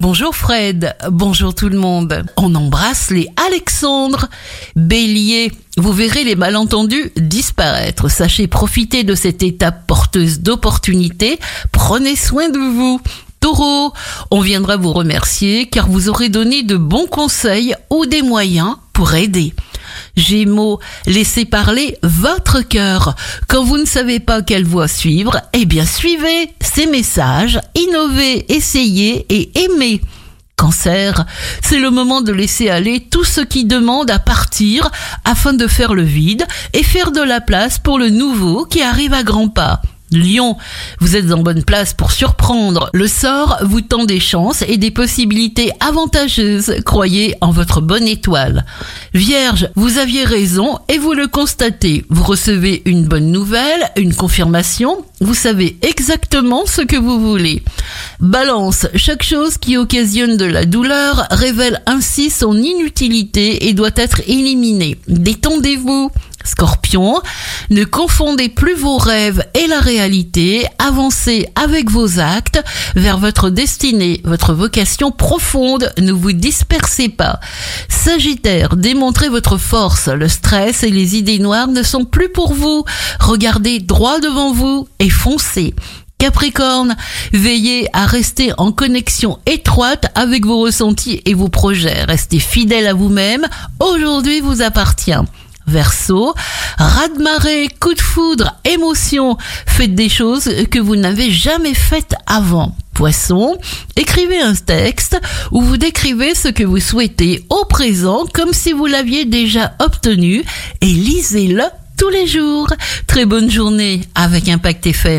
Bonjour Fred, bonjour tout le monde. On embrasse les Alexandre. Bélier, vous verrez les malentendus disparaître. Sachez profiter de cette étape porteuse d'opportunités. Prenez soin de vous. Taureau, on viendra vous remercier car vous aurez donné de bons conseils ou des moyens pour aider. Gémeaux, laissez parler votre cœur. Quand vous ne savez pas quelle voie suivre, eh bien suivez ces messages, innovez, essayez et aimez. Cancer, c'est le moment de laisser aller tout ce qui demande à partir afin de faire le vide et faire de la place pour le nouveau qui arrive à grands pas. Lion, vous êtes en bonne place pour surprendre. Le sort vous tend des chances et des possibilités avantageuses. Croyez en votre bonne étoile. Vierge, vous aviez raison et vous le constatez. Vous recevez une bonne nouvelle, une confirmation. Vous savez exactement ce que vous voulez. Balance, chaque chose qui occasionne de la douleur révèle ainsi son inutilité et doit être éliminée. Détendez-vous. Scorpion, ne confondez plus vos rêves et la réalité, avancez avec vos actes vers votre destinée, votre vocation profonde, ne vous dispersez pas. Sagittaire, démontrez votre force, le stress et les idées noires ne sont plus pour vous. Regardez droit devant vous et foncez. Capricorne, veillez à rester en connexion étroite avec vos ressentis et vos projets. Restez fidèle à vous-même. Aujourd'hui vous appartient. Verseau, raz-de-marée, coup de foudre, émotion, faites des choses que vous n'avez jamais faites avant. Poisson, écrivez un texte où vous décrivez ce que vous souhaitez au présent comme si vous l'aviez déjà obtenu et lisez-le tous les jours. Très bonne journée avec Impact FM.